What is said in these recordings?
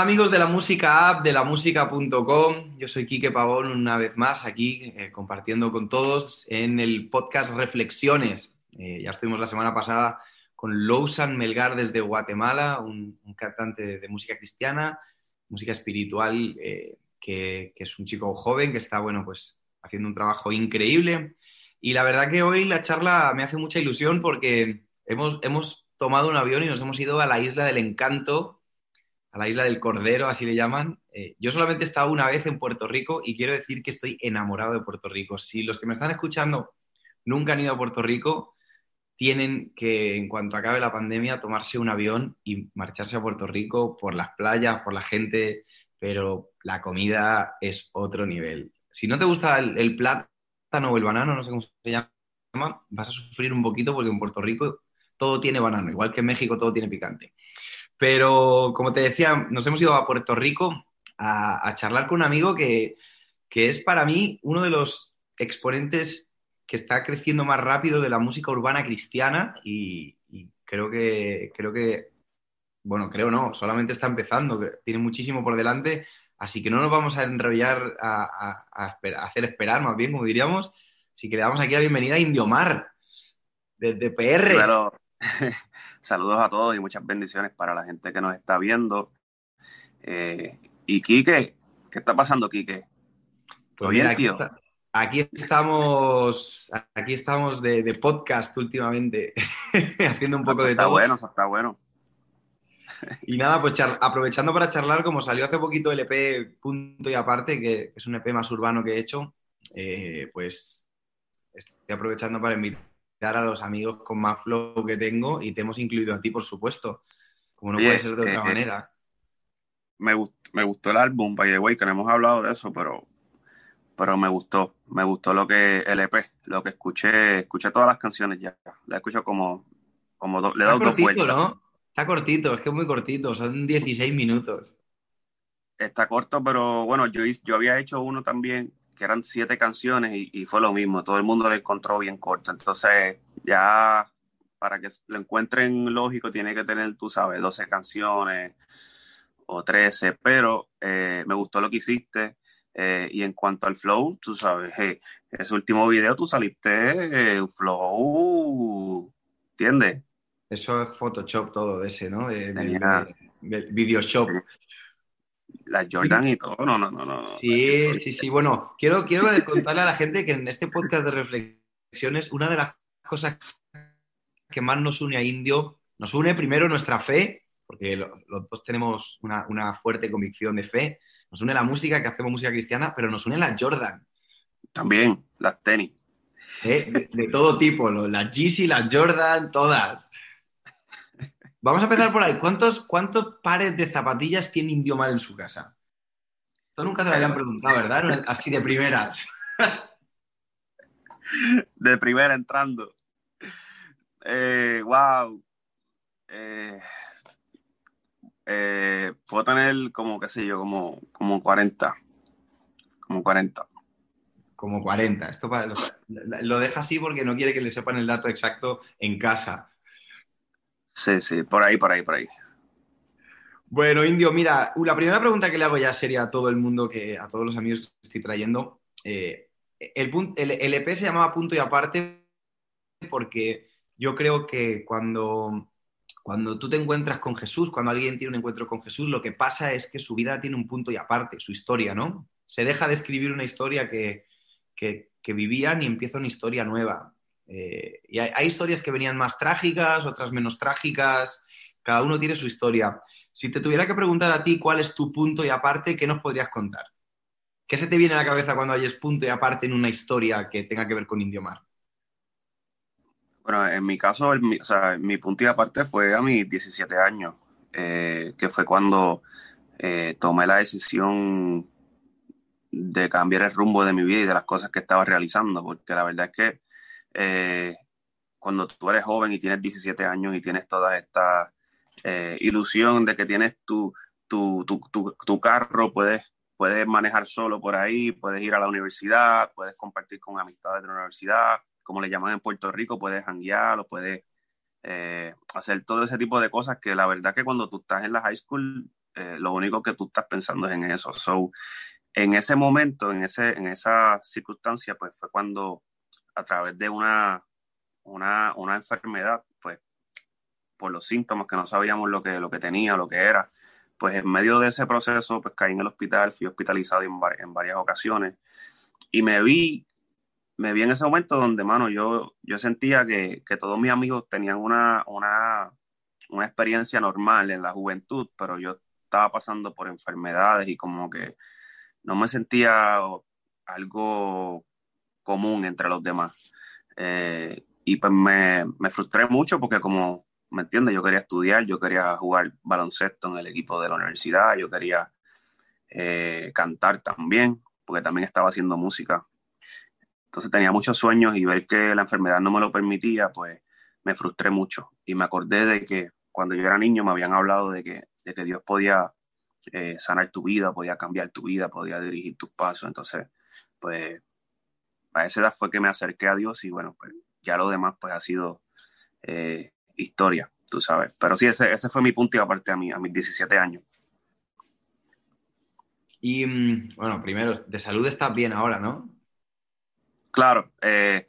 Amigos de la música app, de la música.com. Yo soy Quique Pavón una vez más aquí eh, compartiendo con todos en el podcast Reflexiones. Eh, ya estuvimos la semana pasada con Lousan Melgar desde Guatemala, un, cantante de, música cristiana, música espiritual, eh, que, que, es un chico joven que está, bueno, pues haciendo un trabajo increíble. Y la verdad que hoy la charla me hace mucha ilusión porque hemos, hemos tomado un avión y nos hemos ido a la isla del encanto, a la isla del Cordero, así le llaman. Eh, yo solamente he estado una vez en Puerto Rico y quiero decir que estoy enamorado de Puerto Rico. Si los que me están escuchando nunca han ido a Puerto Rico, tienen que, en cuanto acabe la pandemia, tomarse un avión y marcharse a Puerto Rico por las playas, por la gente, pero la comida es otro nivel. Si no te gusta el, el plátano o el banano, no sé cómo se llama, vas a sufrir un poquito porque en Puerto Rico todo tiene banano, igual que en México todo tiene picante. Pero, como te decía, nos hemos ido a Puerto Rico a, charlar con un amigo que, es para mí uno de los exponentes que está creciendo más rápido de la música urbana cristiana y, creo que, creo que, bueno, creo no, solamente está empezando, tiene muchísimo por delante, así que no nos vamos a enrollar a, hacer esperar, más bien, como diríamos, si que le damos aquí la bienvenida a Indiomar, desde PR. Saludos a todos y muchas bendiciones para la gente que nos está viendo. Eh, y Quique, ¿qué está pasando, Quique? ¿Todo pues bien, tío? Aquí, estamos, aquí estamos de, podcast últimamente, haciendo un poco de está bueno, está bueno. Y nada, pues aprovechando para charlar, como salió hace poquito el EP Punto y Aparte, que es un EP más urbano que he hecho, eh, pues estoy aprovechando para invitar a los amigos con más flow que tengo y te hemos incluido a ti, por supuesto, como no puede ser de otra manera. Me, me gustó el álbum, by the way, que no hemos hablado de eso, pero, pero me gustó, me gustó lo que el EP, lo que escuché, escuché todas las canciones ya, la escucho como, como le he dado dos vueltas. ¿no? Está cortito, es que es muy cortito, son 16 minutos. Está corto, pero bueno, yo, yo había hecho uno también que eran siete canciones y, fue lo mismo, todo el mundo lo encontró bien corto. Entonces, ya para que lo encuentren lógico, tiene que tener, tú sabes, 12 canciones o 13, pero eh, me gustó lo que hiciste. Eh, y en cuanto al flow, tú sabes, ese último video tú saliste eh, flow, ¿entiendes? Eso es Photoshop todo ese, ¿no? Videoshop la Jordan y todo. No, no, no, no. Sí, sí, sí. Bueno, quiero, quiero contarle a la gente que en este podcast de reflexiones, una de las cosas que más nos une a Indio, nos une primero nuestra fe, porque los, dos tenemos una, fuerte convicción de fe, nos une la música, que hacemos música cristiana, pero nos une la Jordan. También, las tenis. ¿Eh? De, todo tipo, las Yeezy, las Jordan, todas. Vamos a empezar por ahí. ¿Cuántos, cuántos pares de zapatillas tiene Indiomar en su casa? Esto nunca te lo habían preguntado, ¿verdad? Así de primeras. de primera entrando. Eh, wow. Eh, eh, puedo tener como, qué sé yo, como, como 40. Como 40. Como 40. Esto para, lo deja así porque no quiere que le sepan el dato exacto en casa. Sí, sí, por ahí, por ahí, por ahí. Bueno, Indio, mira, la primera pregunta que le hago ya sería a todo el mundo, que a todos los amigos que estoy trayendo. Eh, el, EP se llamaba Punto y Aparte porque yo creo que cuando, cuando tú te encuentras con Jesús, cuando alguien tiene un encuentro con Jesús, lo que pasa es que su vida tiene un punto y aparte, su historia, ¿no? Se deja de escribir una historia que, que, que vivían y empieza una historia nueva. Eh, y hay, historias que venían más trágicas, otras menos trágicas, cada uno tiene su historia. Si te tuviera que preguntar a ti cuál es tu punto y aparte, ¿qué nos podrías contar? ¿Qué se te viene a la cabeza cuando hayes punto y aparte en una historia que tenga que ver con Indiomar? Bueno, en mi caso, mi punto y aparte fue a mis 17 años, eh, que fue cuando eh, tomé la decisión de cambiar el rumbo de mi vida y de las cosas que estaba realizando, porque la verdad es que eh, cuando tú eres joven y tienes 17 años y tienes toda esta eh, ilusión de que tienes tu, tu, tu, tu, carro, puedes, puedes manejar solo por ahí, puedes ir a la universidad, puedes compartir con amistades de la universidad, como le llaman en Puerto Rico, puedes hanguear o puedes eh, hacer todo ese tipo de cosas que la verdad que cuando tú estás en la high school eh, lo único que tú estás pensando es en eso. So, en ese momento, en, ese, en esa circunstancia, pues fue cuando a través de una, una, una enfermedad, pues por los síntomas que no sabíamos lo que, lo que tenía, lo que era, pues en medio de ese proceso, pues caí en el hospital, fui hospitalizado en, varias ocasiones. Y me vi, me vi en ese momento donde, mano, yo, yo sentía que, que todos mis amigos tenían una, una, una experiencia normal en la juventud, pero yo estaba pasando por enfermedades y como que no me sentía algo común entre los demás. Eh, y pues me, me, frustré mucho porque como ¿me entiendes? Yo quería estudiar, yo quería jugar baloncesto en el equipo de la universidad, yo quería eh, cantar también, porque también estaba haciendo música. Entonces tenía muchos sueños y ver que la enfermedad no me lo permitía, pues me frustré mucho. Y me acordé de que cuando yo era niño me habían hablado de que, de que Dios podía eh, sanar tu vida, podía cambiar tu vida, podía dirigir tus pasos. Entonces, pues a esa edad fue que me acerqué a Dios y bueno, pues ya lo demás pues ha sido eh, historia, tú sabes. Pero sí, ese, ese fue mi punto y aparte a, mí, a mis 17 años. Y mm, bueno, primero, de salud estás bien ahora, ¿no? Claro, eh,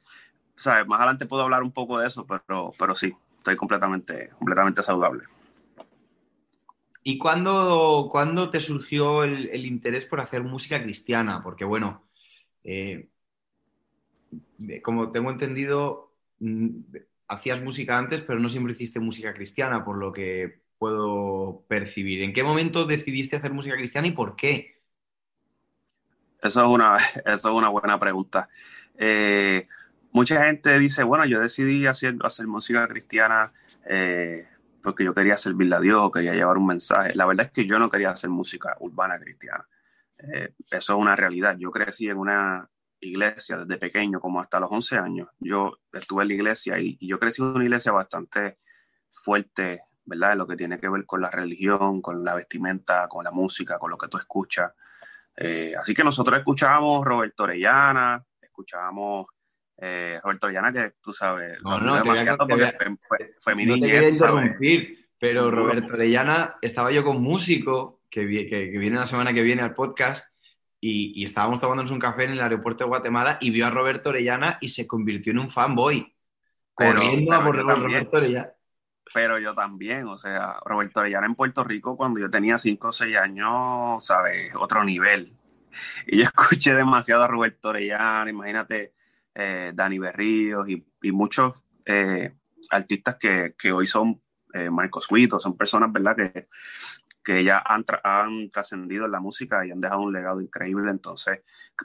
¿sabes? más adelante puedo hablar un poco de eso, pero, pero sí, estoy completamente, completamente saludable. ¿Y cuándo, cuándo te surgió el, el, interés por hacer música cristiana? Porque bueno, eh, como tengo entendido, mm, hacías música antes, pero no siempre hiciste música cristiana, por lo que puedo percibir. ¿En qué momento decidiste hacer música cristiana y por qué? Eso es una, es una buena pregunta. Eh, mucha gente dice, bueno, yo decidí hacer, hacer música cristiana eh, porque yo quería servirle a Dios, quería llevar un mensaje. La verdad es que yo no quería hacer música urbana cristiana. Eh, eso es una realidad. Yo crecí en una, iglesia desde pequeño, como hasta los 11 años. Yo estuve en la iglesia y, yo crecí en una iglesia bastante fuerte, ¿verdad? En lo que tiene que ver con la religión, con la vestimenta, con la música, con lo que tú escuchas. Eh, así que nosotros escuchábamos Roberto Orellana, escuchábamos eh, Roberto Orellana, que tú sabes, no, no, fue, fue, mi niñez, pero Roberto Orellana, estaba yo con músico que, que viene la semana que viene al podcast y, estábamos tomándonos un café en el aeropuerto de Guatemala y vio a Roberto Orellana y se convirtió en un fanboy. Corriendo a por Roberto Orellana. Pero yo también, o sea, Roberto Orellana en Puerto Rico cuando yo tenía 5 o 6 años, ¿sabes? Otro nivel. Y yo escuché demasiado a Roberto Orellana, imagínate, eh, Dani Berríos y, y muchos eh, artistas que, que, hoy son eh, Marcos Huito, son personas, ¿verdad? Que, que ya han, han trascendido en la música y han dejado un legado increíble. Entonces,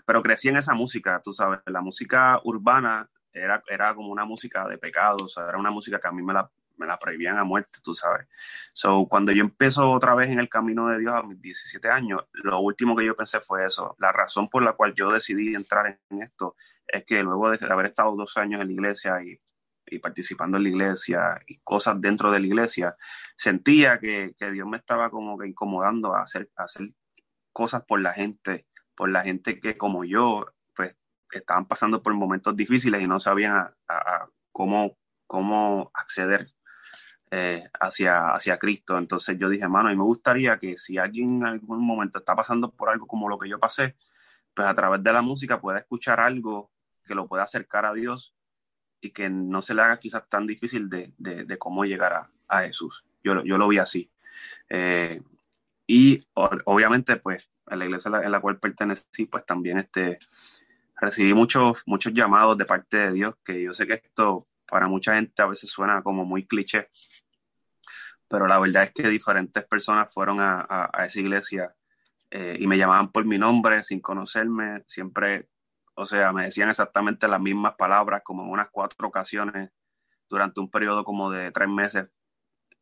pero crecí en esa música, tú sabes, la música urbana era, era como una música de pecado, o sea, era una música que a mí me la, me la prohibían a muerte, tú sabes. So, cuando yo empiezo otra vez en el camino de Dios a mis 17 años, lo último que yo pensé fue eso. La razón por la cual yo decidí entrar en esto es que luego de haber estado dos años en la iglesia y y participando en la iglesia y cosas dentro de la iglesia, sentía que, que Dios me estaba como que incomodando a hacer, hacer cosas por la gente, por la gente que como yo, pues estaban pasando por momentos difíciles y no sabían a, cómo, cómo acceder eh, hacia, hacia Cristo. Entonces yo dije, mano, y me gustaría que si alguien en algún momento está pasando por algo como lo que yo pasé, pues a través de la música pueda escuchar algo que lo pueda acercar a Dios y que no se le haga quizás tan difícil de, de, cómo llegar a, a Jesús. Yo, yo, lo vi así. Eh, y obviamente, pues, en la iglesia en la, cual pertenecí, pues también este, recibí muchos, muchos llamados de parte de Dios, que yo sé que esto para mucha gente a veces suena como muy cliché, pero la verdad es que diferentes personas fueron a, a, esa iglesia eh, y me llamaban por mi nombre sin conocerme, siempre o sea, me decían exactamente las mismas palabras como en unas cuatro ocasiones durante un periodo como de tres meses.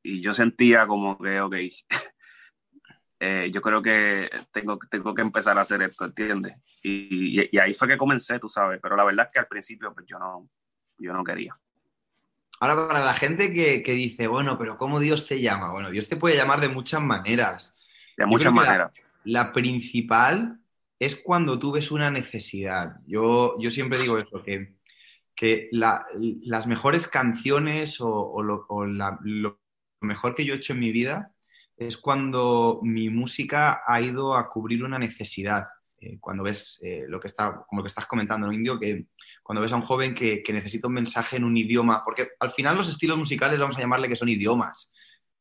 Y yo sentía como que, ok, eh, yo creo que tengo, tengo que empezar a hacer esto, ¿entiendes? Y, ahí fue que comencé, tú sabes, pero la verdad es que al principio pues yo no, yo no quería. Ahora, para la gente que, dice, bueno, pero ¿cómo Dios te llama? Bueno, Dios te puede llamar de muchas maneras. De muchas maneras. la, principal es cuando tú ves una necesidad. Yo, yo siempre digo eso, que, que las mejores canciones o, lo, mejor que yo he hecho en mi vida es cuando mi música ha ido a cubrir una necesidad. Eh, cuando ves eh, lo que está, como lo que estás comentando, ¿no, Indio? Que cuando ves a un joven que, necesita un mensaje en un idioma, porque al final los estilos musicales vamos a llamarle que son idiomas.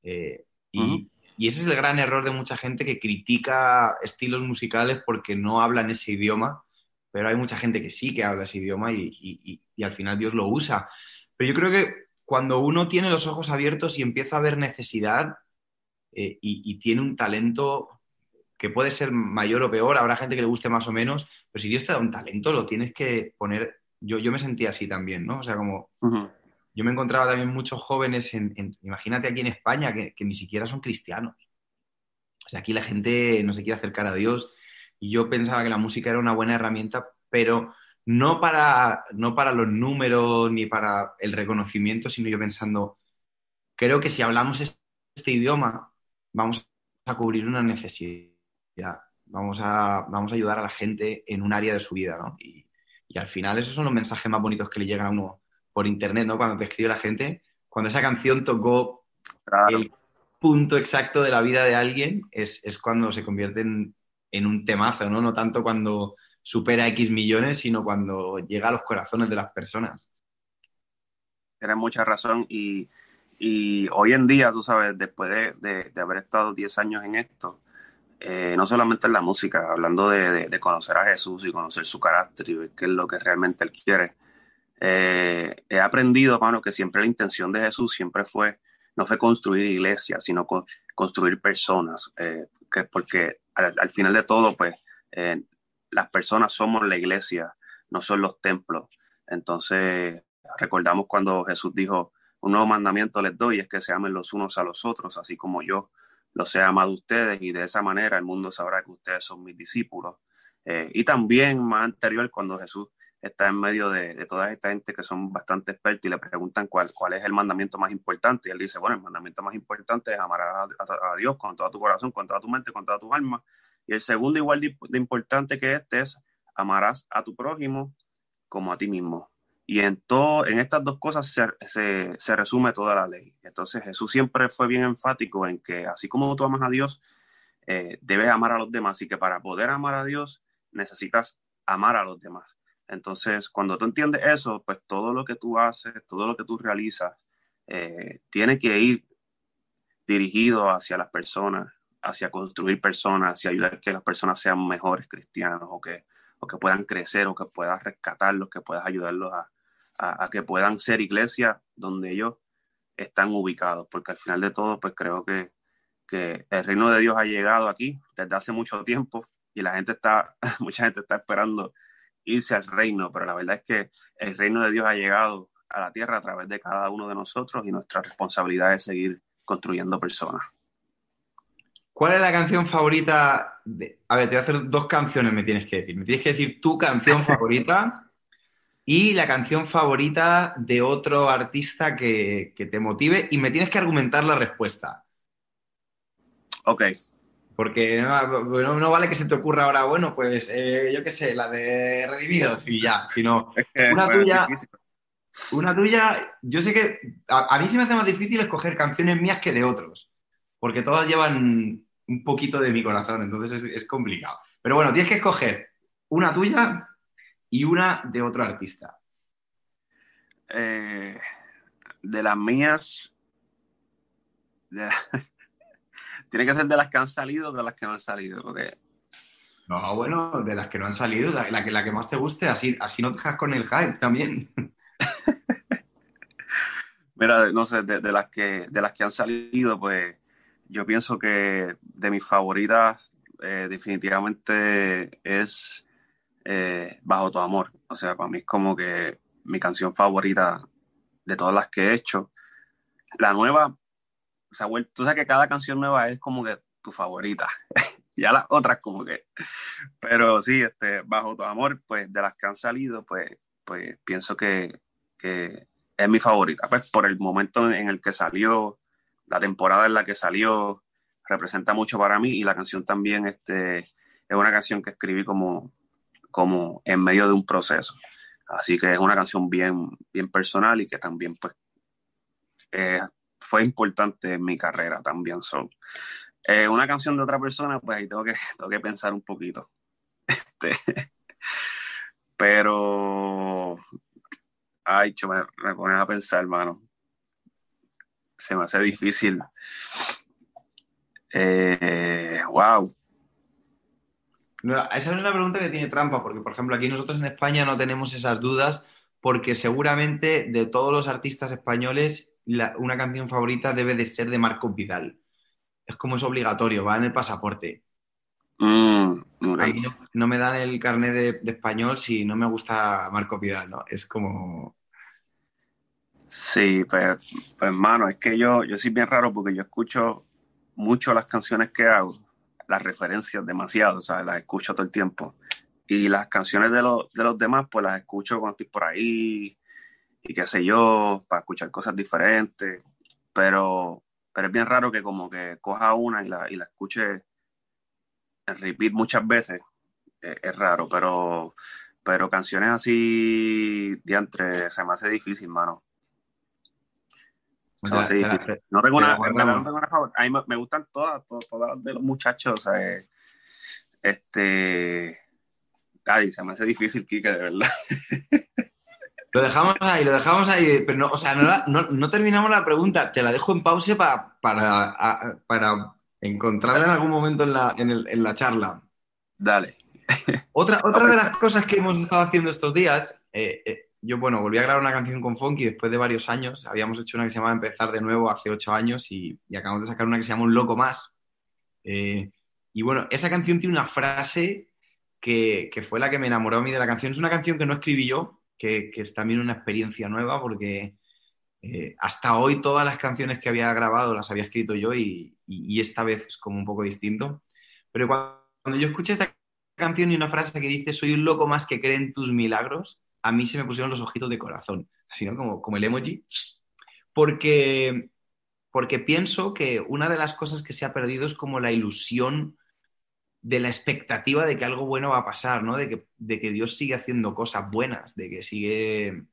Eh, y, ese es el gran error de mucha gente que critica estilos musicales porque no hablan ese idioma, pero hay mucha gente que sí que habla ese idioma y, y al final Dios lo usa. Pero yo creo que cuando uno tiene los ojos abiertos y empieza a ver necesidad y tiene un talento que puede ser mayor o peor, habrá gente que le guste más o menos, pero si Dios te da un talento, lo tienes que poner. Yo, yo me sentía así también, ¿no? O sea, como. Yo me encontraba también muchos jóvenes, en, imagínate aquí en España, que, ni siquiera son cristianos. O sea, aquí la gente no se quiere acercar a Dios y yo pensaba que la música era una buena herramienta, pero no para, no para los números ni para el reconocimiento, sino yo pensando, creo que si hablamos este idioma, vamos a cubrir una necesidad vamos a, vamos a ayudar a la gente en un área de su vida, ¿no? Y, al final esos son los mensajes más bonitos que le llegan a uno por internet, ¿no? Cuando te escribe la gente, cuando esa canción tocó el punto exacto de la vida de alguien, es, cuando se convierte en, un temazo, ¿no? No tanto cuando supera X millones, sino cuando llega a los corazones de las personas. Tienes mucha razón y, hoy en día, tú sabes, después de, de haber estado 10 años en esto, eh, no solamente en la música, hablando de, conocer a Jesús y conocer su carácter y ver qué es lo que realmente Él quiere. Eh, he aprendido, hermano, que siempre la intención de Jesús siempre fue, no fue construir iglesias, sino construir personas, eh, que, porque al, final de todo, pues, las personas somos la iglesia, no son los templos. Entonces, recordamos cuando Jesús dijo, un nuevo mandamiento les doy, es que se amen los unos a los otros, así como yo los he amado a ustedes y de esa manera el mundo sabrá que ustedes son mis discípulos. Eh, y también más anterior, cuando Jesús está en medio de, toda esta gente que son bastante expertos y le preguntan cuál, cuál es el mandamiento más importante. Y él dice, bueno, el mandamiento más importante es amar a, Dios con todo tu corazón, con toda tu mente, con toda tu alma. Y el segundo, igual de, de importante que este, es amarás a tu prójimo como a ti mismo. Y en, todo, en estas dos cosas se, se, resume toda la ley. Entonces Jesús siempre fue bien enfático en que así como tú amas a Dios, eh, debes amar a los demás y que para poder amar a Dios necesitas amar a los demás. Entonces, cuando tú entiendes eso, pues todo lo que tú haces, todo lo que tú realizas, eh, tiene que ir dirigido hacia las personas, hacia construir personas, hacia ayudar a que las personas sean mejores cristianos o que, o que puedan crecer o que puedas rescatarlos, que puedas ayudarlos a, a, que puedan ser iglesias donde ellos están ubicados, porque al final de todo, pues creo que, que el reino de Dios ha llegado aquí desde hace mucho tiempo y la gente está, mucha gente está esperando irse al reino, pero la verdad es que el reino de Dios ha llegado a la tierra a través de cada uno de nosotros y nuestra responsabilidad es seguir construyendo personas. ¿Cuál es la canción favorita? De... A ver, te voy a hacer dos canciones, me tienes que decir. Me tienes que decir tu canción favorita y la canción favorita de otro artista que, te motive y me tienes que argumentar la respuesta. Ok. Porque no, vale que se te ocurra ahora, bueno, pues eh, yo qué sé, la de Redimidos y ya, sino una tuya. Una tuya, yo sé que a, mí se me hace más difícil escoger canciones mías que de otros, porque todas llevan un poquito de mi corazón, entonces es complicado. Pero bueno, tienes que escoger una tuya y una de otro artista. Eh, de las mías, tiene que ser de las que han salido o de las que no han salido, porque... No, bueno, de las que no han salido, la, que, la que más te guste, así, así no te dejas con el hype también. Mira, no sé, de, las que, de las que han salido, pues yo pienso que de mis favoritas eh, definitivamente es eh, Bajo tu amor. O sea, para mí es como que mi canción favorita de todas las que he hecho. La nueva, o sea, tú sabes que cada canción nueva es como que tu favorita. ya las otras como que. Pero sí, este, Bajo tu amor, pues de las que han salido, pues, pues pienso que, que es mi favorita. Pues por el momento en el que salió, la temporada en la que salió, representa mucho para mí y la canción también este, es una canción que escribí como como en medio de un proceso. Así que es una canción bien, bien personal y que también pues eh, fue importante en mi carrera también. So, Eh, una canción de otra persona, pues ahí tengo que, tengo que pensar un poquito. Este, pero, ay, me, me pones a pensar, hermano. Se me hace difícil. Eh, wow. esa es una pregunta que tiene trampa, porque por ejemplo aquí nosotros en España no tenemos esas dudas, porque seguramente de todos los artistas españoles una canción favorita debe de ser de Marco Vidal. Es como es obligatorio, va en el pasaporte. Mm, no, me dan el carnet de, español si no me gusta Marco Vidal, ¿no? Es como... Sí, pues, pues hermano, es que yo, yo soy bien raro porque yo escucho mucho las canciones que hago, las referencias demasiado, o sea, las escucho todo el tiempo. Y las canciones de, de los demás, pues las escucho cuando estoy por ahí y qué sé yo, para escuchar cosas diferentes. Pero, pero es bien raro que como que coja una y la, y la escuche en repeat muchas veces. Es, es raro, pero, pero canciones así, diantre, se me hace difícil, mano. No tengo una, A mí me, gustan todas, todas, de los muchachos. este. Ay, se me hace difícil, Kike, de verdad. Lo dejamos ahí, lo dejamos ahí. Pero no, o sea, no, terminamos la pregunta. Te la dejo en pausa para, para, para encontrarla en algún momento en la, en, la charla. Dale. Otra, otra de las cosas que hemos estado haciendo estos días, eh, eh, yo, bueno, volví a grabar una canción con Funky después de varios años. Habíamos hecho una que se llama Empezar de nuevo hace ocho años y, acabamos de sacar una que se llama Un Loco Más. Eh, y bueno, esa canción tiene una frase que, fue la que me enamoró a mí de la canción. Es una canción que no escribí yo, que, es también una experiencia nueva porque eh, hasta hoy todas las canciones que había grabado las había escrito yo y, y, esta vez es como un poco distinto. Pero cuando yo escuché esta canción y una frase que dice, soy un loco más que cree en tus milagros, a mí se me pusieron los ojitos de corazón, así, ¿no? Como, como el emoji. Porque, porque pienso que una de las cosas que se ha perdido es como la ilusión de la expectativa de que algo bueno va a pasar, ¿no? De que, de que Dios sigue haciendo cosas buenas, de que sigue,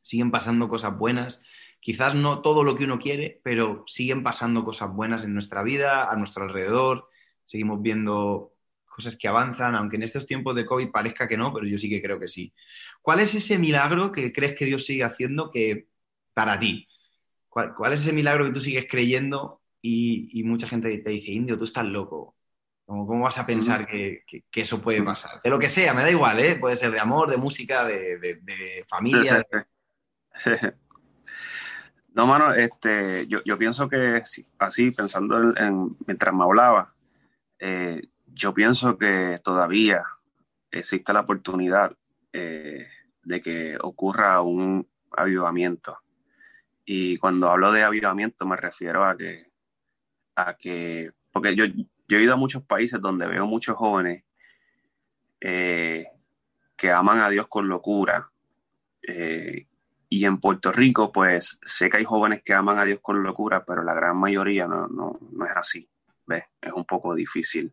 siguen pasando cosas buenas. Quizás no todo lo que uno quiere, pero siguen pasando cosas buenas en nuestra vida, a nuestro alrededor. Seguimos viendo cosas que avanzan, aunque en estos tiempos de COVID parezca que no, pero yo sí que creo que sí. ¿Cuál es ese milagro que crees que Dios sigue haciendo que para ti? ¿Cuál, es ese milagro que tú sigues creyendo y, mucha gente te dice, Indio, tú estás loco? ¿Cómo, vas a pensar que, eso puede pasar? De lo que sea, me da igual, ¿eh? Puede ser de amor, de música, de, familia. No, mano, este, yo, pienso que así, pensando en, mientras me hablaba, eh, yo pienso que todavía existe la oportunidad eh, de que ocurra un avivamiento. Y cuando hablo de avivamiento me refiero a que, a que porque yo, yo he ido a muchos países donde veo muchos jóvenes eh, que aman a Dios con locura. Eh, y en Puerto Rico, pues sé que hay jóvenes que aman a Dios con locura, pero la gran mayoría no, no, no es así. ¿ves? Es un poco difícil.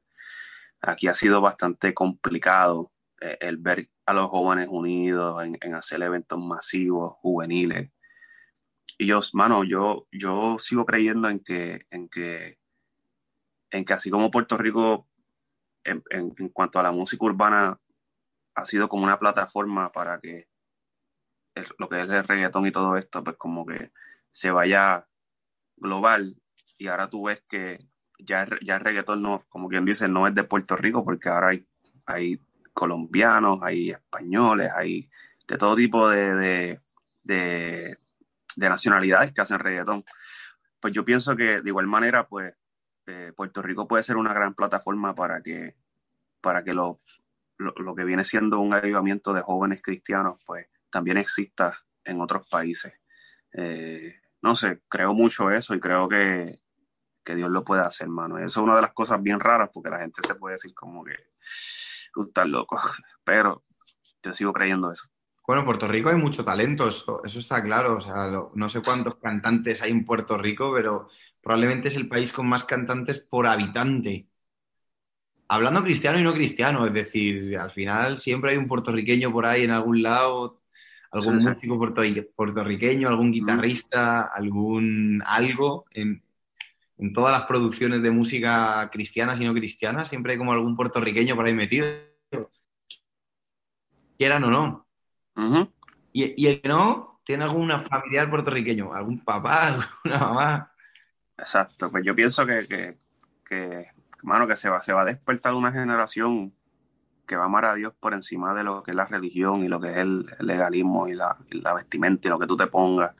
Aquí ha sido bastante complicado eh, el ver a los jóvenes unidos en, hacer eventos masivos, juveniles. Y yo, mano, yo, yo sigo creyendo en que, en que, en que así como Puerto Rico, en, cuanto a la música urbana, ha sido como una plataforma para que lo que es el reggaetón y todo esto, pues como que se vaya global. Y ahora tú ves que ya, ya el reggaetón no, como quien dice, no es de Puerto Rico, porque ahora hay, hay colombianos, hay españoles, hay de todo tipo de, de, nacionalidades que hacen reggaetón. Pues yo pienso que de igual manera, pues eh, Puerto Rico puede ser una gran plataforma para que, para que lo, lo, que viene siendo un avivamiento de jóvenes cristianos, pues también exista en otros países. Eh, no sé, creo mucho eso y creo que, que Dios lo puede hacer, hermano. Eso es una de las cosas bien raras porque la gente se puede decir como que tú estás loco, pero yo sigo creyendo eso. Bueno, en Puerto Rico hay mucho talento, eso, está claro. O sea, no sé cuántos cantantes hay en Puerto Rico, pero probablemente es el país con más cantantes por habitante. Hablando cristiano y no cristiano, es decir, al final siempre hay un puertorriqueño por ahí en algún lado, algún músico puertorriqueño, algún guitarrista, algún algo en, en todas las producciones de música cristianas y no cristianas, siempre hay como algún puertorriqueño por ahí metido, quieran o no. Y, y, el que no, tiene algún familiar puertorriqueño, algún papá, alguna mamá. Exacto, pues yo pienso que, que, que, que se va, se va a despertar una generación que va a amar a Dios por encima de lo que es la religión y lo que es el, legalismo y la, vestimenta y lo que tú te pongas,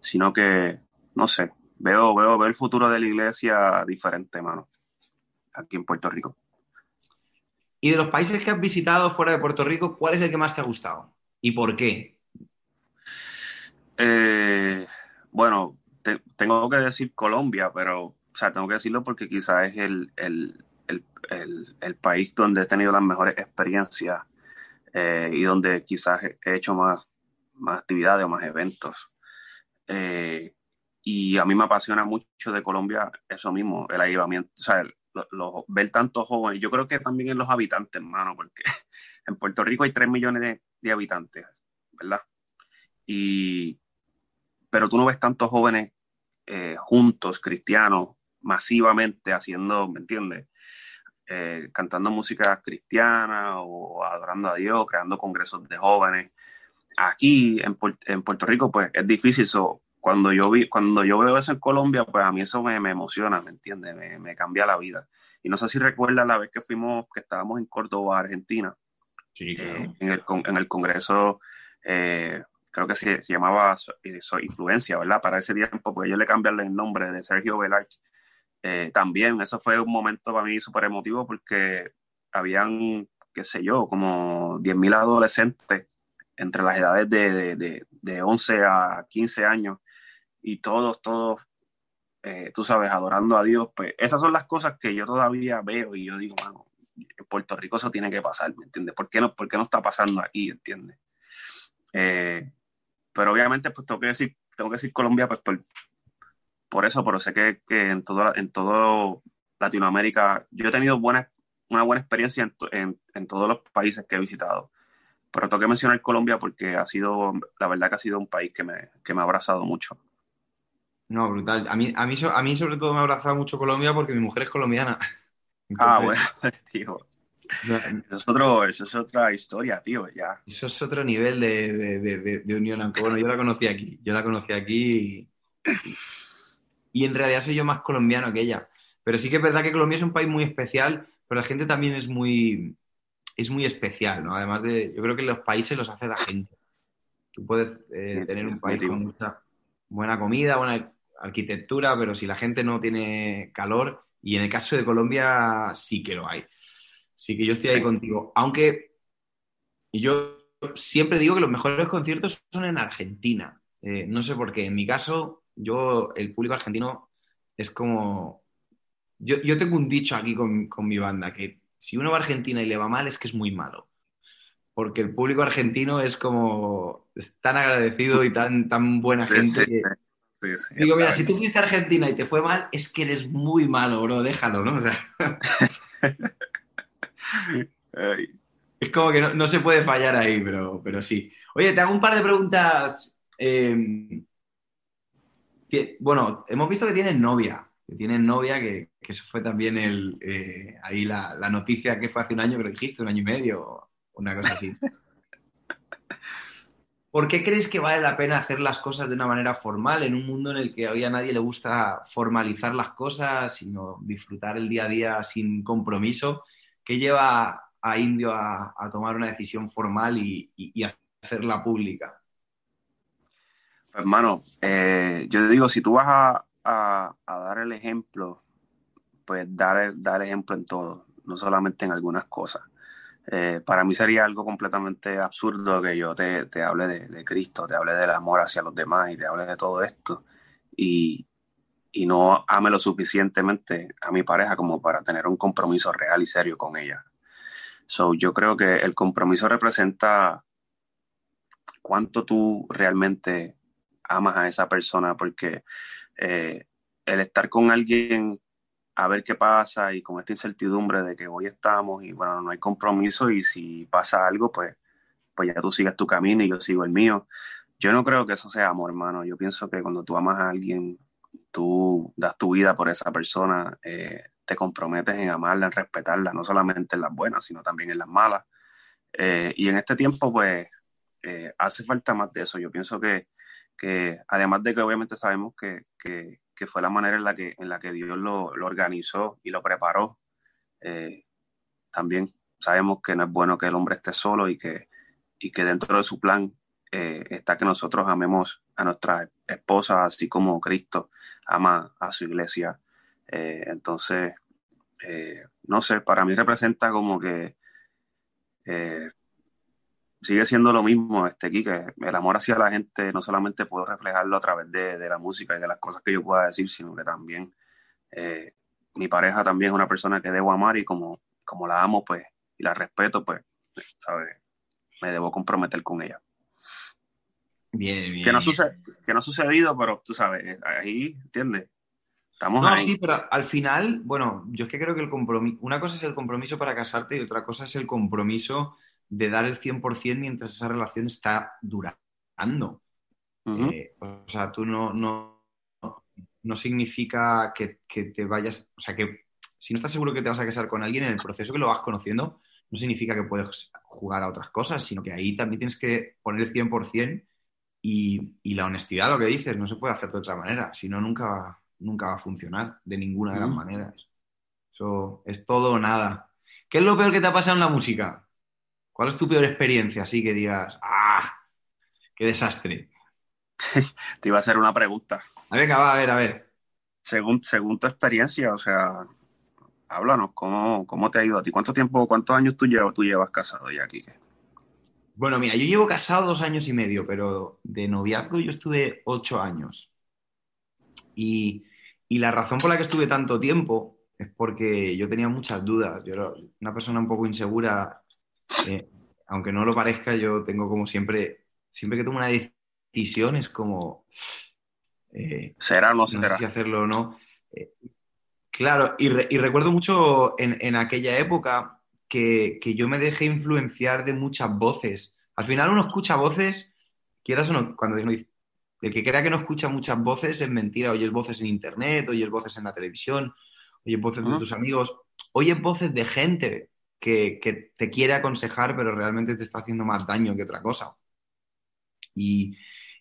sino que, no sé, veo, veo, veo el futuro de la iglesia diferente, mano, aquí en Puerto Rico. Y de los países que has visitado fuera de Puerto Rico, ¿cuál es el que más te ha gustado? ¿Y por qué? Eh, bueno, tengo que decir Colombia, pero, o sea, tengo que decirlo porque quizás es el, el, país donde he tenido las mejores experiencias eh, y donde quizás he hecho más, más actividades o más eventos. Eh, y a mí me apasiona mucho de Colombia eso mismo, el ayudamiento, o sea, ver tantos jóvenes. Yo creo que también en los habitantes, hermano, porque en Puerto Rico hay 3 millones de, habitantes, ¿verdad? Y, pero tú no ves tantos jóvenes eh, juntos, cristianos, masivamente haciendo, ¿me entiendes? Eh, cantando música cristiana o adorando a Dios, creando congresos de jóvenes. Aquí en, Puerto Rico, pues es difícil. cuando, yo vi, cuando yo veo eso en Colombia, pues a mí eso me, emociona, ¿me entiendes? Me, cambia la vida. Y no sé si recuerdas la vez que fuimos, que estábamos en Córdoba, Argentina, eh, en, el, en el congreso, eh, creo que se, llamaba Influencia, ¿verdad? Para ese tiempo, porque ellos le cambian el nombre de Sergio Velart eh, también eso fue un momento para mí súper emotivo porque habían, qué sé yo, como 10.000 adolescentes entre las edades de, de, de, 11 a 15 años y todos, todos, eh, tú sabes, adorando a Dios. Pues esas son las cosas que yo todavía veo y yo digo, en Puerto Rico eso tiene que pasar, ¿me entiendes? ¿Por qué no, por qué no está pasando aquí, ¿entiendes? Eh, pero obviamente, pues tengo que decir, tengo que decir Colombia, pues por, por eso, pero sé que, en, todo, en todo Latinoamérica, yo he tenido buena, una buena experiencia en, en, todos los países que he visitado. Pero tengo que mencionar Colombia porque ha sido, la verdad que ha sido un país que me, que me ha abrazado mucho. No, brutal. A mí, a, mí, a mí sobre todo me ha abrazado mucho Colombia porque mi mujer es colombiana. ah, bueno, tío. Eso es, otro, eso es otra historia, tío, ya. Eso es otro nivel de, de, de, unión, aunque bueno, yo la conocí aquí. Yo la conocí aquí y, y en realidad soy yo más colombiano que ella. Pero sí que es verdad que Colombia es un país muy especial, pero la gente también es muy, es muy especial, ¿no? Además de, yo creo que los países los hace la gente. Tú puedes eh, tener un país con mucha buena comida, buena arquitectura, pero si la gente no tiene calor, y en el caso de Colombia sí que lo hay. Sí que yo estoy ahí contigo. Aunque yo siempre digo que los mejores conciertos son en Argentina. Eh, no sé por qué. En mi caso, yo, el público argentino es como... Yo, tengo un dicho aquí con, mi banda, que si uno va a Argentina y le va mal es que es muy malo. Porque el público argentino es como... Es tan agradecido y tan, tan buena gente Digo, mira, si tú fuiste a Argentina y te fue mal, es que eres muy malo, bro, déjalo, ¿no? O sea... es como que no, se puede fallar ahí, pero, pero sí. Oye, te hago un par de preguntas eh, bueno, hemos visto que tienen novia, que tienen novia, que, eso fue también el, eh, ahí la, noticia que fue hace un año, que lo dijiste, un año y medio, una cosa así. ¿Por qué crees que vale la pena hacer las cosas de una manera formal en un mundo en el que hoy a nadie le gusta formalizar las cosas, sino disfrutar el día a día sin compromiso? ¿Qué lleva a Indio a, tomar una decisión formal y, y hacerla pública? Hermano, eh, yo digo, si tú vas a, dar el ejemplo, pues dar, dar ejemplo en todo, no solamente en algunas cosas. Eh, para mí sería algo completamente absurdo que yo te, hable de, Cristo, te hable del amor hacia los demás y te hable de todo esto y, no ame lo suficientemente a mi pareja como para tener un compromiso real y serio con ella. So, yo creo que el compromiso representa cuánto tú realmente amas a esa persona, porque eh, el estar con alguien a ver qué pasa y con esta incertidumbre de que hoy estamos y bueno, no hay compromiso y si pasa algo, pues, pues ya tú sigues tu camino y yo sigo el mío. Yo no creo que eso sea amor, hermano. Yo pienso que cuando tú amas a alguien tú das tu vida por esa persona, eh, te comprometes en amarla, en respetarla, no solamente en las buenas, sino también en las malas. Eh, y en este tiempo, pues, eh, hace falta más de eso. Yo pienso que, que además de que obviamente sabemos que, que, que, fue la manera en la que, en la que Dios lo, lo organizó y lo preparó, también sabemos que no es bueno que el hombre esté solo y que, y que dentro de su plan está que nosotros amemos a nuestra esposa, así como Cristo ama a su iglesia. Eh, entonces, eh, no sé, para mí representa como que eh, sigue siendo lo mismo, este que el amor hacia la gente no solamente puedo reflejarlo a través de, de, la música y de las cosas que yo pueda decir, sino que también mi pareja también es una persona que debo amar y como, como la amo, pues, y la respeto, pues, ¿sabes? Me debo comprometer con ella. Bien, bien. Que no, sucede, que no ha sucedido, pero tú sabes, ahí, ¿entiendes? Estamos no, sí, pero al final, bueno, yo es que creo que el compromiso, una cosa es el compromiso para casarte y otra cosa es el compromiso de dar el 100% mientras esa relación está durando. Eh, o sea, tú no, no, no significa que, que, te vayas, o sea, que si no estás seguro que te vas a casar con alguien en el proceso que lo vas conociendo, no significa que puedes jugar a otras cosas, sino que ahí también tienes que poner el 100% y, la honestidad, lo que dices, no se puede hacer de otra manera, si no, nunca, nunca va a funcionar de ninguna de las maneras. Eso es todo o nada. ¿Qué es lo peor que te ha pasado en la música? ¿Cuál es tu peor experiencia? Así que digas, ¡ah! ¡Qué desastre! te iba a hacer una pregunta. A ver, va, a ver, a ver. Según, según tu experiencia, o sea, háblanos, ¿cómo, ¿cómo te ha ido a ti? ¿Cuánto tiempo, cuántos años tú llevas, tú llevas casado ya, Kike? Bueno, mira, yo llevo casado dos años y medio, pero de noviazgo yo estuve ocho años. Y, la razón por la que estuve tanto tiempo es porque yo tenía muchas dudas. Yo era una persona un poco insegura. Eh, aunque no lo parezca, yo tengo como siempre, siempre que tomo una decisión es como... Eh, ¿Será o no, será? Sé si hacerlo o no. Eh, claro, y, recuerdo mucho en, en aquella época que, yo me dejé influenciar de muchas voces. Al final uno escucha voces, quieras o no, cuando el que crea que no escucha muchas voces es mentira. Oyes voces en internet, oyes voces en la televisión, oyes voces de tus amigos, oyes voces de gente que, te quiere aconsejar, pero realmente te está haciendo más daño que otra cosa. Y,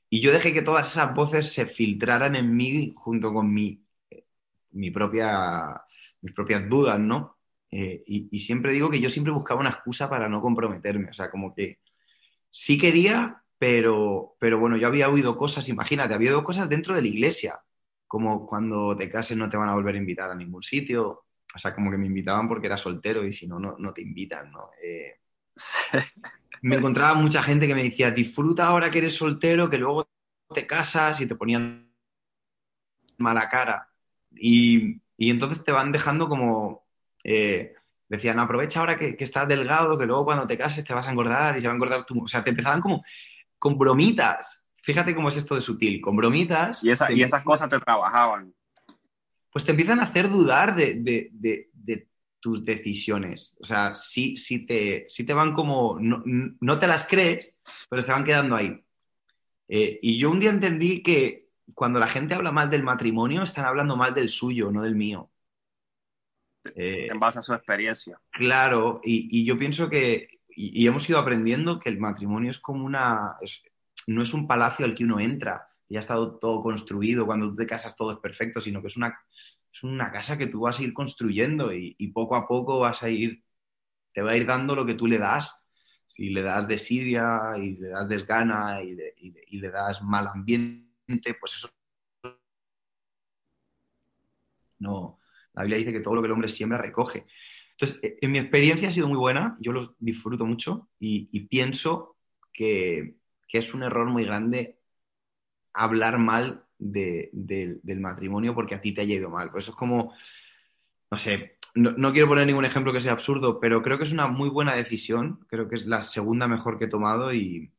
yo dejé que todas esas voces se filtraran en mí junto con mi, mi propia, mis propias dudas, ¿no? Eh, y, siempre digo que yo siempre buscaba una excusa para no comprometerme. O sea, como que sí quería, pero, pero bueno, yo había oído cosas, imagínate, había oído cosas dentro de la iglesia, como cuando te cases no te van a volver a invitar a ningún sitio. O sea, como que me invitaban porque era soltero y si no, no, te invitan, ¿no? Eh, me encontraba mucha gente que me decía, disfruta ahora que eres soltero, que luego te casas y te ponían mala cara. Y, y entonces te van dejando como eh, decían, aprovecha ahora que, estás delgado, que luego cuando te cases te vas a engordar y se va a engordar tu... O sea, te empezaban como con bromitas. Fíjate cómo es esto de sutil, con bromitas. Y, y esas cosas te trabajaban. Pues te empiezan a hacer dudar de, tus decisiones. O sea, sí, te, te van como, no, te las crees, pero se van quedando ahí. Eh, y yo un día entendí que cuando la gente habla mal del matrimonio, están hablando mal del suyo, no del mío. Eh, en base a su experiencia. Claro, y, yo pienso que, y, hemos ido aprendiendo que el matrimonio es como una, no es un palacio al que uno entra, y ha estado todo construido, cuando tú te casas todo es perfecto, sino que es una, es una casa que tú vas a ir construyendo y, poco a poco vas a ir, te va a ir dando lo que tú le das. Si le das desidia y le das desgana y, y le das mal ambiente, pues eso no, la Biblia dice que todo lo que el hombre siembra recoge. Entonces, e, en mi experiencia ha sido muy buena, yo lo disfruto mucho y, pienso que, es un error muy grande hablar mal del matrimonio porque a ti te ha ido mal. Pues eso es como, no sé, no, quiero poner ningún ejemplo que sea absurdo, pero creo que es una muy buena decisión, creo que es la segunda mejor que he tomado y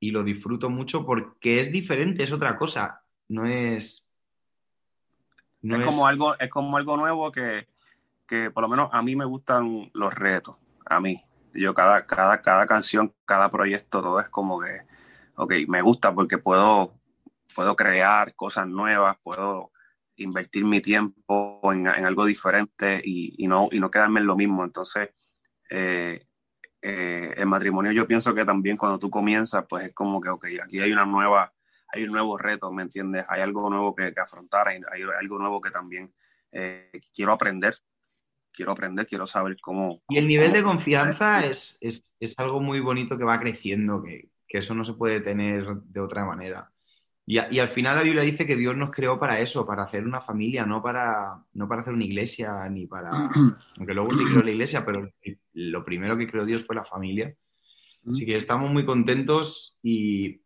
lo disfruto mucho porque es diferente, es otra cosa, no es es, como algo, es como algo nuevo que, por lo menos a mí me gustan los retos, a mí. Yo cada, cada, cada canción, cada proyecto, todo es como que, ok, me gusta porque puedo, puedo crear cosas nuevas, puedo invertir mi tiempo en, algo diferente y, no, y no quedarme en lo mismo. Entonces, eh, eh, el matrimonio yo pienso que también cuando tú comienzas, pues es como que, ok, aquí hay una nueva, hay un nuevo reto, ¿me entiendes? Hay algo nuevo que, afrontar, hay, algo nuevo que también eh, quiero aprender, quiero aprender, quiero saber cómo... Y el nivel de confianza es, es, es, algo muy bonito que va creciendo, que, que eso no se puede tener de otra manera. Y, al final la Biblia dice que Dios nos creó para eso, para hacer una familia, no para, no para hacer una iglesia, ni para... Aunque luego sí creó la iglesia, pero lo primero que creó Dios fue la familia. Así que estamos muy contentos y,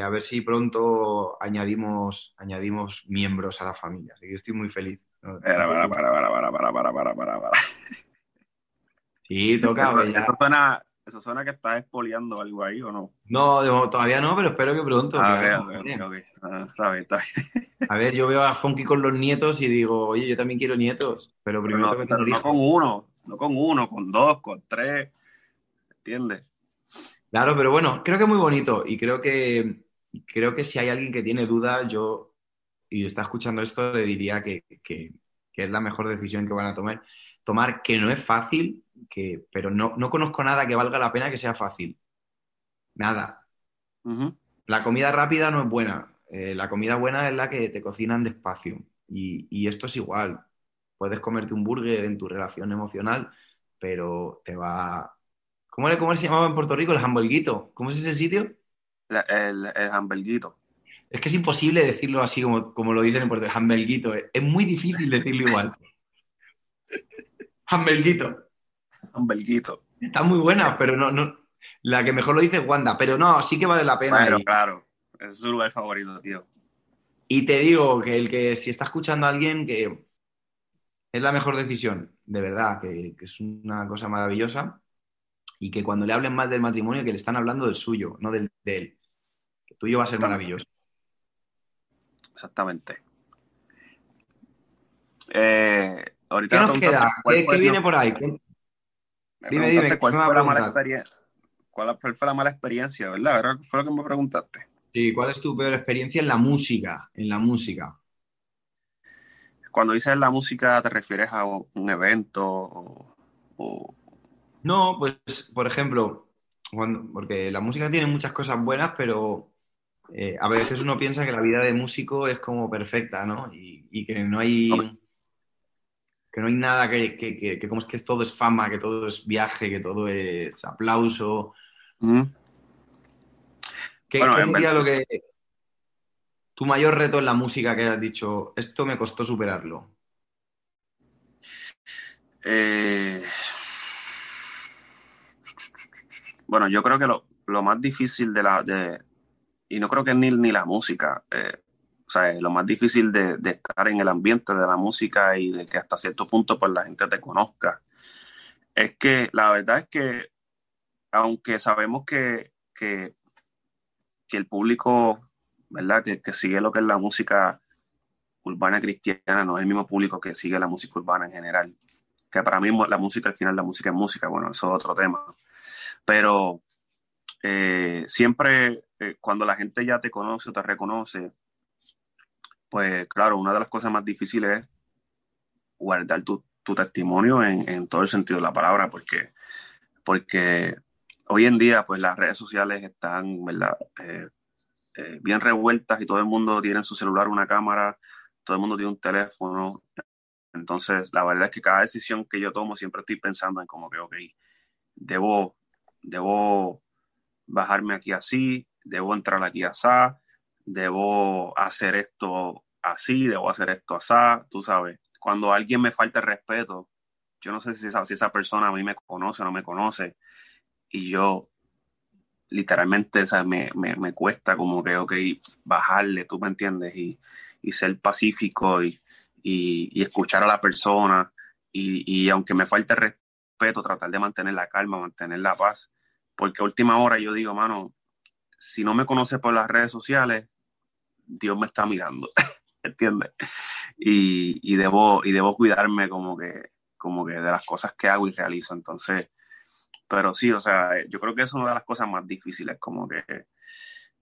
a ver si pronto añadimos, añadimos miembros a la familia. Así que estoy muy feliz. Para, para, para, para, para, para, para, para, para. Sí, toca. Eso suena, ¿Eso suena que estás expoliando algo ahí o no? No, todavía no, pero espero que pronto. Ah, ah, está bien, está bien. A ver, yo veo a Funky con los nietos y digo, oye, yo también quiero nietos, pero primero no, no con uno, no con uno, con dos, con tres, ¿entiendes? Claro, pero bueno, creo que es muy bonito y creo que, creo que si hay alguien que tiene dudas, yo, y está escuchando esto, le diría que, que es la mejor decisión que van a tomar tomar, que no es fácil, que, pero no, no conozco nada que valga la pena que sea fácil. Nada. La comida rápida no es buena. Eh, la comida buena es la que te cocinan despacio. Y, esto es igual. Puedes comerte un burger en tu relación emocional, pero te va. ¿Cómo, le, cómo se llamaba en Puerto Rico? El hamburguito. ¿Cómo es ese sitio? el, el hamburguito. Es que es imposible decirlo así como, como lo dicen en Puerto Rico, hamburguito. Es muy difícil decirlo igual. Hambelguito. Hambelguito. Está muy buena, pero no, no. La que mejor lo dice es Wanda, pero no, sí que vale la pena. Claro, claro. es su lugar favorito, tío. Y te digo que el que si está escuchando a alguien que es la mejor decisión, de verdad, que, es una cosa maravillosa. Y que cuando le hablen mal del matrimonio, que le están hablando del suyo, no del de él. Que tuyo va a ser maravilloso. Exactamente. Eh, ¿Qué nos queda? ¿Qué, viene por ahí? dime, dime. ¿Cuál fue, la mala experiencia? ¿Cuál fue la mala experiencia, verdad? Fue lo que me preguntaste. Sí, ¿cuál es tu peor experiencia en la música? En la música. Cuando dices la música, ¿te refieres a un evento o, No, pues, por ejemplo, porque la música tiene muchas cosas buenas, pero eh, a veces uno piensa que la vida de músico es como perfecta, ¿no? Y, que no hay que no hay nada que, que, como es que todo es fama, que todo es viaje, que todo es aplauso. ¿Qué, sería lo que tu mayor reto en la música que has dicho, esto me costó superarlo? Eh, bueno, yo creo que lo, más difícil de la, de, y no creo que ni, ni la música, eh, o sea, lo más difícil de, estar en el ambiente de la música y de que hasta cierto punto pues la gente te conozca, es que la verdad es que aunque sabemos que, que, el público, ¿verdad? Que, sigue lo que es la música urbana cristiana, no es el mismo público que sigue la música urbana en general. Que para mí la música, al final la música es música, bueno, eso es otro tema. Pero eh, siempre eh, cuando la gente ya te conoce o te reconoce, pues claro, una de las cosas más difíciles es guardar tu, testimonio en, todo el sentido de la palabra, porque, porque hoy en día pues las redes sociales están eh, eh, bien revueltas y todo el mundo tiene en su celular una cámara, todo el mundo tiene un teléfono. Entonces, la verdad es que cada decisión que yo tomo siempre estoy pensando en como que, ok, debo, debo bajarme aquí así, debo entrar aquí así, debo hacer esto así, debo hacer esto así, tú sabes. Cuando alguien me falta respeto, yo no sé si esa, si esa persona a mí me conoce o no me conoce, y yo literalmente o me, me, cuesta como que, ok, bajarle, tú me entiendes, y, y ser pacífico y, y, escuchar a la persona, y, aunque me falte respeto, tratar de mantener la calma, mantener la paz, porque a última hora yo digo, mano, si no me conoces por las redes sociales, Dios me está mirando, ¿entiendes? Y, y, debo, y debo cuidarme como que, como que de las cosas que hago y realizo. Entonces, pero sí, o sea, yo creo que es una de las cosas más difíciles, como que,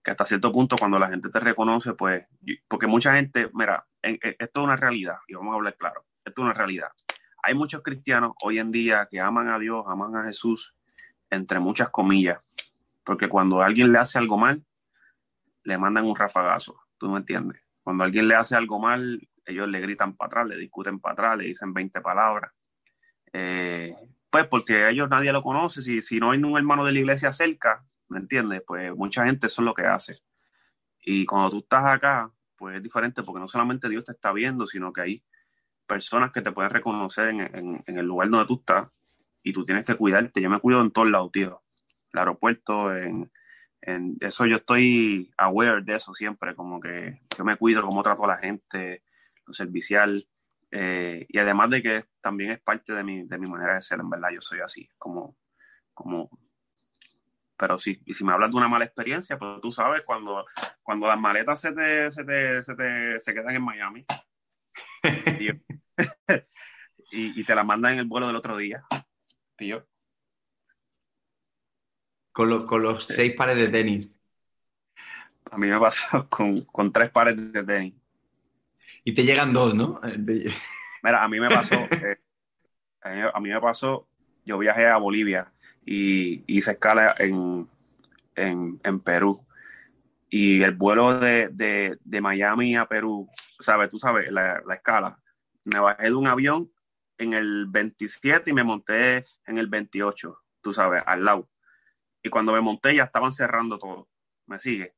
que hasta cierto punto cuando la gente te reconoce, pues, porque mucha gente, mira, esto es una realidad, y vamos a hablar claro, esto es una realidad. Hay muchos cristianos hoy en día que aman a Dios, aman a Jesús, entre muchas comillas, porque cuando alguien le hace algo mal, le mandan un rafagazo, ¿tú me entiendes? Cuando alguien le hace algo mal, ellos le gritan para atrás, le discuten para atrás, le dicen 20 palabras. Eh, pues porque ellos nadie lo conoce, si, si no hay un hermano de la iglesia cerca, ¿me entiendes? Pues mucha gente eso es lo que hace. Y cuando tú estás acá, pues es diferente porque no solamente Dios te está viendo, sino que hay personas que te pueden reconocer en, el lugar donde tú estás y tú tienes que cuidarte. Yo me cuido en todos lados, tío. El aeropuerto, en, en eso yo estoy aware de eso siempre, como que yo me cuido, cómo trato a la gente, lo servicial. Eh, y además de que también es parte de mi, de mi manera de ser, en verdad, yo soy así, como, como pero si, y si me hablas de una mala experiencia, pues tú sabes, cuando, cuando las maletas se te, se te, se te se quedan en Miami y, y, te las mandan en el vuelo del otro día, tío. Con, los, con los seis pares de tenis. A mí me pasó con, con tres pares de tenis. Y te llegan dos, ¿no? Mira, a mí me pasó, eh, a mí me pasó, yo viajé a Bolivia y hice escala en, en, Perú. Y el vuelo de, de, Miami a Perú, ¿sabes? Tú sabes, la, la, escala. Me bajé de un avión en el 27 y me monté en el 28, tú sabes, al lado. Y cuando me monté ya estaban cerrando todo. ¿Me sigue?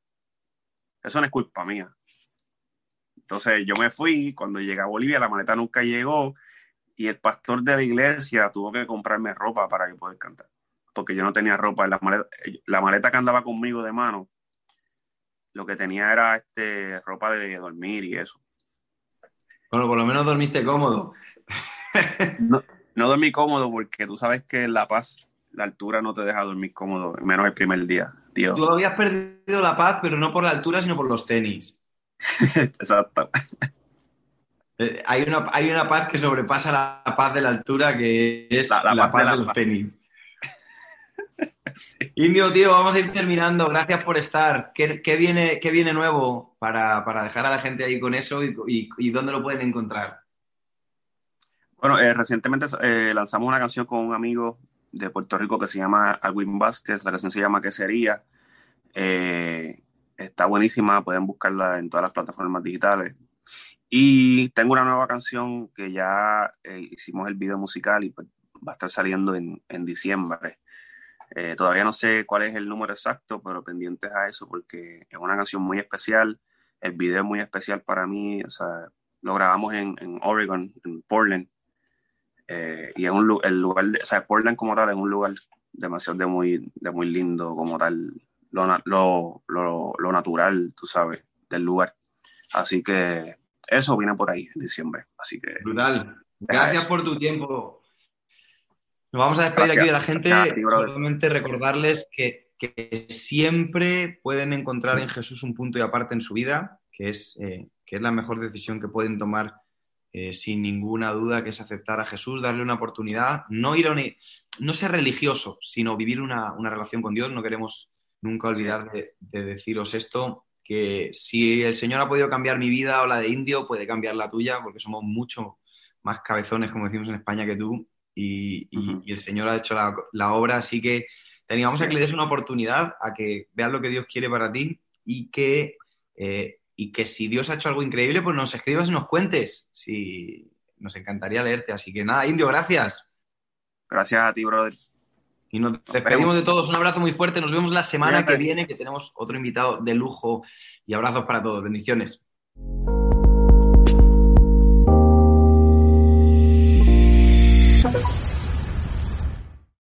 Eso no es culpa mía. Entonces yo me fui, cuando llegué a Bolivia la maleta nunca llegó y el pastor de la iglesia tuvo que comprarme ropa para que poder cantar porque yo no tenía ropa. La maleta, la maleta que andaba conmigo de mano, lo que tenía era este, ropa de dormir y eso. Bueno, por lo menos dormiste cómodo. No, no dormí cómodo porque tú sabes que en La Paz la altura no te deja dormir cómodo, menos el primer día, tío. Tú habías perdido la paz, pero no por la altura, sino por los tenis. Exacto. Eh, hay una, hay una paz que sobrepasa la paz de la altura, que es la, paz, de, los tenis. Indio, tío, vamos a ir terminando. Gracias por estar. ¿Qué, viene, qué viene nuevo para, dejar a la gente ahí con eso y, dónde lo pueden encontrar? Bueno, eh, recientemente eh, lanzamos una canción con un amigo de Puerto Rico que se llama Alwin Vázquez. La canción se llama ¿Qué sería? Eh, está buenísima, pueden buscarla en todas las plataformas digitales. Y tengo una nueva canción que ya hicimos el video musical y pues, va a estar saliendo en, en diciembre. Eh, todavía no sé cuál es el número exacto, pero pendientes a eso porque es una canción muy especial. El video es muy especial para mí. O sea, lo grabamos en, en Oregon, en Portland. Eh, y en un, el lugar, de, o sea, Portland como tal es un lugar demasiado de muy, de muy lindo, como tal, lo, lo, lo, lo natural, tú sabes, del lugar. Así que eso viene por ahí en diciembre. Así que. Brutal. Gracias por tu tiempo. Nos vamos a despedir aquí de la gente. Solamente recordarles que, siempre pueden encontrar en Jesús un punto y aparte en su vida, que es, eh, que es la mejor decisión que pueden tomar eh, sin ninguna duda, que es aceptar a Jesús, darle una oportunidad, no ir a no ser religioso, sino vivir una, relación con Dios. No queremos nunca olvidar de, de deciros esto, que si el Señor ha podido cambiar mi vida o la de Indio, puede cambiar la tuya, porque somos mucho más cabezones, como decimos en España, que tú, y, el Señor ha hecho la, obra, así que teníamos a que le des una oportunidad a que veas lo que Dios quiere para ti y que, eh, y que si Dios ha hecho algo increíble, pues nos escribas y nos cuentes. Si, nos encantaría leerte. Así que nada, Indio, gracias. Gracias a ti, brother. Y nos despedimos de todos. Un abrazo muy fuerte. Nos vemos la semana que viene, que tenemos otro invitado de lujo. Y abrazos para todos. Bendiciones.